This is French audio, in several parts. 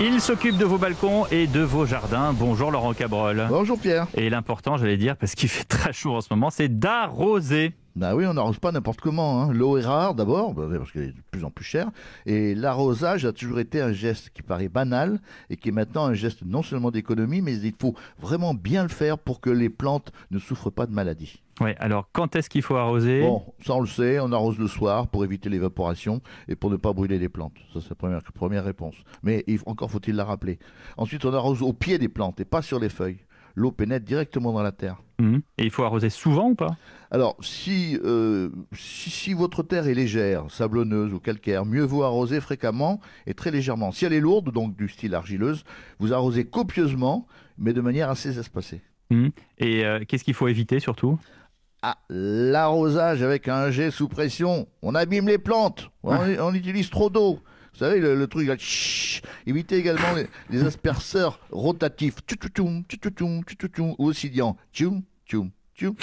Il s'occupe de vos balcons et de vos jardins. Bonjour Laurent Cabrol. Bonjour Pierre. Et l'important, j'allais dire, parce qu'il fait très chaud en ce moment, c'est d'arroser. Bah oui, on n'arrose pas n'importe comment. hein. L'eau est rare d'abord, bah, parce qu'elle est de plus en plus chère. Et l'arrosage a toujours été un geste qui paraît banal et qui est maintenant un geste non seulement d'économie, mais il faut vraiment bien le faire pour que les plantes ne souffrent pas de maladies. Ouais, alors quand est-ce qu'il faut arroser? Bon, ça on le sait, on arrose le soir pour éviter l'évaporation et pour ne pas brûler les plantes. Ça c'est la première, première réponse. Mais il- encore faut-il la rappeler. Ensuite, on arrose au pied des plantes et pas sur les feuilles. L'eau pénètre directement dans la terre. Mhm. Et il faut arroser souvent ou pas? Alors, si, euh, si, si votre terre est légère, sablonneuse ou calcaire, mieux vaut arroser fréquemment et très légèrement. Si elle est lourde, donc du style argileuse, vous arrosez copieusement, mais de manière assez espacée. Mhm. Et euh, qu'est-ce qu'il faut éviter surtout? Ah, l'arrosage avec un jet sous pression, on abîme les plantes, on, on utilise trop d'eau. Vous savez, le, truc là, évitez également les, les asperceurs rotatifs, ou oscillant, tchoum, tchoum, tchoum.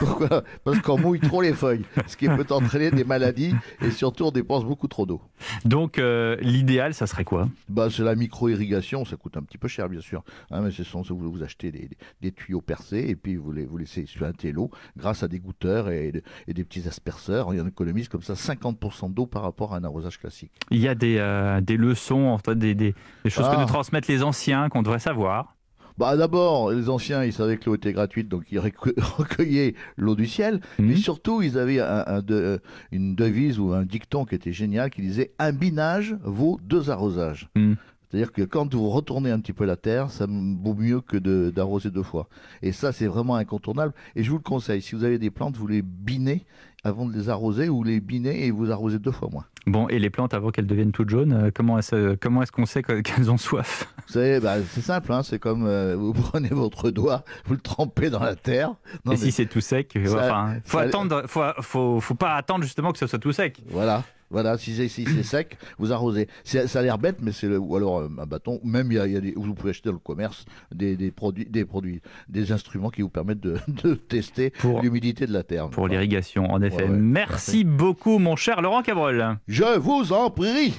Pourquoi Parce qu'on mouille trop les feuilles, ce qui peut entraîner des maladies et surtout on dépense beaucoup trop d'eau. Donc euh, l'idéal, ça serait quoi? Bah, c'est la micro-irrigation, ça coûte un petit peu cher bien sûr. Hein, mais c'est vous, vous achetez des, des tuyaux percés et puis vous les vous laissez suinter l'eau grâce à des goutteurs et, et des petits asperceurs. On économise comme ça 50% d'eau par rapport à un arrosage classique. Il y a des, euh, des leçons, des, des, des choses que Ah. nous transmettent les anciens qu'on devrait savoir. Bah d'abord, les anciens, ils savaient que l'eau était gratuite, donc ils recu- recueillaient l'eau du ciel. Mhm. Mais surtout, ils avaient un- un de- une devise ou un dicton qui était génial, qui disait un binage vaut deux arrosages. Mhm. C'est-à-dire que quand vous retournez un petit peu la terre, ça vaut mieux que de- d'arroser deux fois. Et ça, c'est vraiment incontournable. Et je vous le conseille, si vous avez des plantes, vous les binez avant de les arroser ou les binez et vous arrosez deux fois moins. Bon, et les plantes, avant qu'elles deviennent toutes jaunes, euh, comment est-ce comment est-ce qu'on sait que- qu'elles ont soif? Vous savez, bah, c'est simple, hein, c'est comme euh, vous prenez votre doigt, vous le trempez dans la terre. Non, Et mais- si c'est tout sec, euh, Ça- enfin, faut ça- attendre, faut, faut, faut pas attendre justement que ce soit tout sec. Voilà, voilà. Si c'est si sec, vous arrosez. Ça a l'air bête, mais c'est le- ou alors euh, un bâton. Même il y a, il y a des, vous pouvez acheter dans le commerce des, des produits, des produits, des instruments qui vous permettent de, de tester l'humidité de la terre. Pour l'irrigation, en effet. Ouais, ouais, Merci beaucoup, mon cher Laurent Cabrol. Je vous en prie.